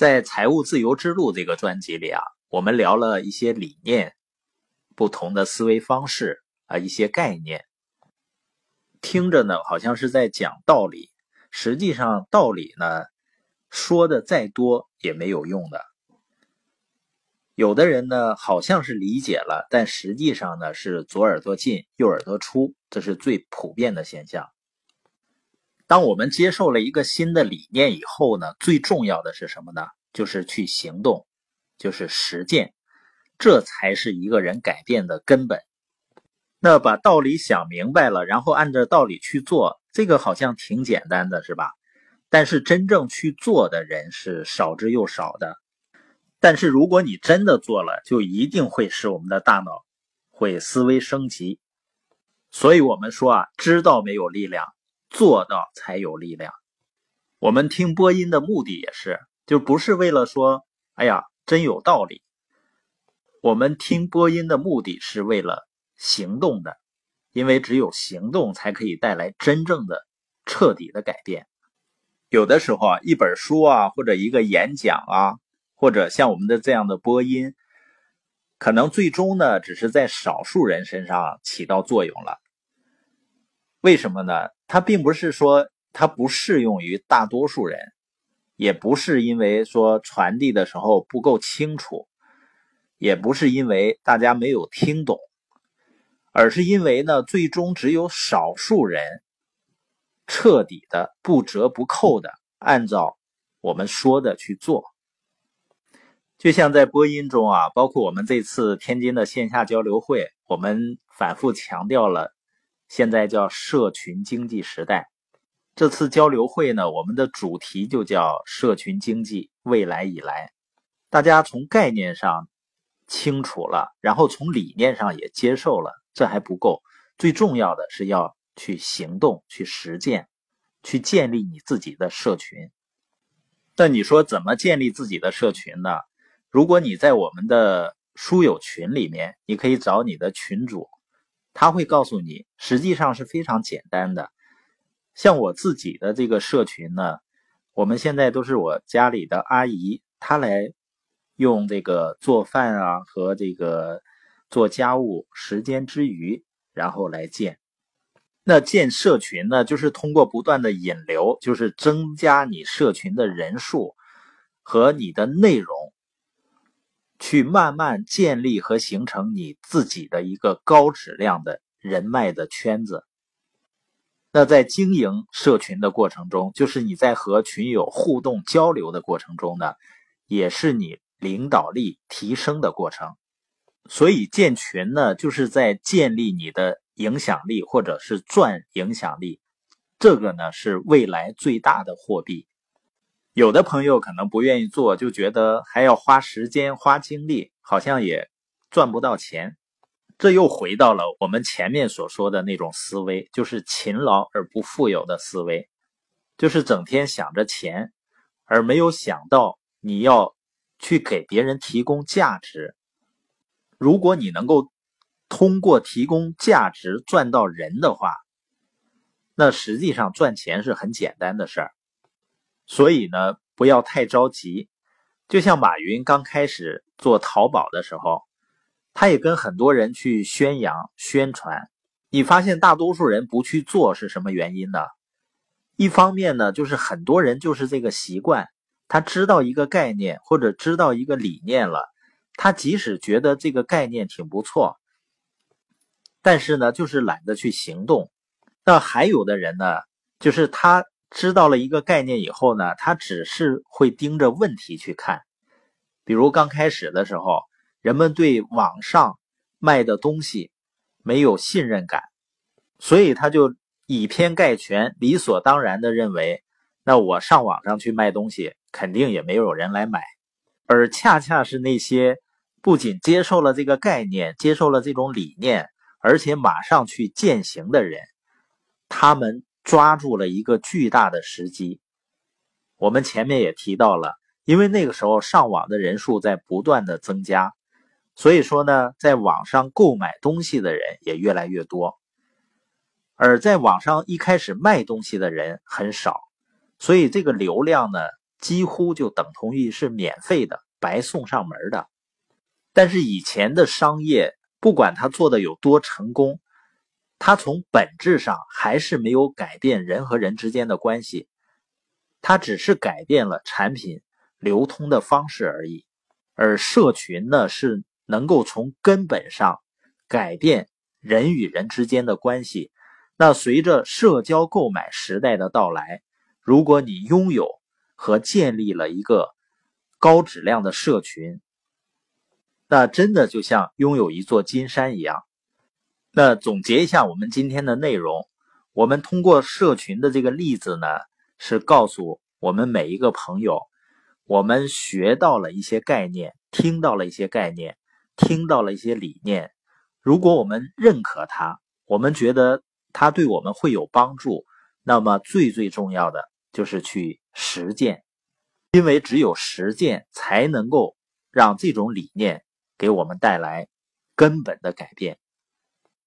在《财务自由之路》这个专辑里啊，我们聊了一些理念、不同的思维方式啊，一些概念，听着呢好像是在讲道理，实际上道理呢说的再多也没有用的。有的人呢好像是理解了，但实际上呢是左耳朵进右耳朵出，这是最普遍的现象。当我们接受了一个新的理念以后呢，最重要的是什么呢？就是去行动，就是实践，这才是一个人改变的根本。那把道理想明白了，然后按照道理去做，这个好像挺简单的，是吧？但是真正去做的人是少之又少的。但是如果你真的做了，就一定会使我们的大脑会思维升级。所以我们说啊，知道没有力量。做到才有力量。我们听播音的目的也是，就不是为了说，哎呀，真有道理。我们听播音的目的是为了行动的，因为只有行动才可以带来真正的、彻底的改变。有的时候啊，一本书啊，或者一个演讲啊，或者像我们的这样的播音，可能最终呢，只是在少数人身上起到作用了。为什么呢？它并不是说它不适用于大多数人，也不是因为说传递的时候不够清楚，也不是因为大家没有听懂，而是因为呢，最终只有少数人彻底的不折不扣的按照我们说的去做。就像在播音中啊，包括我们这次天津的线下交流会，我们反复强调了。现在叫社群经济时代，这次交流会呢，我们的主题就叫社群经济未来以来。大家从概念上清楚了，然后从理念上也接受了，这还不够。最重要的是要去行动、去实践、去建立你自己的社群。那你说怎么建立自己的社群呢？如果你在我们的书友群里面，你可以找你的群主。他会告诉你，实际上是非常简单的。像我自己的这个社群呢，我们现在都是我家里的阿姨，她来用这个做饭啊和这个做家务时间之余，然后来建。那建社群呢，就是通过不断的引流，就是增加你社群的人数和你的内容。去慢慢建立和形成你自己的一个高质量的人脉的圈子。那在经营社群的过程中，就是你在和群友互动交流的过程中呢，也是你领导力提升的过程。所以建群呢，就是在建立你的影响力，或者是赚影响力。这个呢，是未来最大的货币。有的朋友可能不愿意做，就觉得还要花时间、花精力，好像也赚不到钱。这又回到了我们前面所说的那种思维，就是勤劳而不富有的思维，就是整天想着钱，而没有想到你要去给别人提供价值。如果你能够通过提供价值赚到人的话，那实际上赚钱是很简单的事儿。所以呢，不要太着急。就像马云刚开始做淘宝的时候，他也跟很多人去宣扬、宣传。你发现大多数人不去做是什么原因呢？一方面呢，就是很多人就是这个习惯，他知道一个概念或者知道一个理念了，他即使觉得这个概念挺不错，但是呢，就是懒得去行动。那还有的人呢，就是他。知道了一个概念以后呢，他只是会盯着问题去看。比如刚开始的时候，人们对网上卖的东西没有信任感，所以他就以偏概全，理所当然的认为，那我上网上去卖东西，肯定也没有人来买。而恰恰是那些不仅接受了这个概念，接受了这种理念，而且马上去践行的人，他们。抓住了一个巨大的时机。我们前面也提到了，因为那个时候上网的人数在不断的增加，所以说呢，在网上购买东西的人也越来越多，而在网上一开始卖东西的人很少，所以这个流量呢几乎就等同于是免费的、白送上门的。但是以前的商业，不管他做的有多成功，它从本质上还是没有改变人和人之间的关系，它只是改变了产品流通的方式而已。而社群呢，是能够从根本上改变人与人之间的关系。那随着社交购买时代的到来，如果你拥有和建立了一个高质量的社群，那真的就像拥有一座金山一样。那总结一下我们今天的内容，我们通过社群的这个例子呢，是告诉我们每一个朋友，我们学到了一些概念，听到了一些概念，听到了一些理念。如果我们认可它，我们觉得。它对我们会有帮助，那么最最重要的就是去实践，因为只有实践才能够让这种理念给我们带来根本的改变。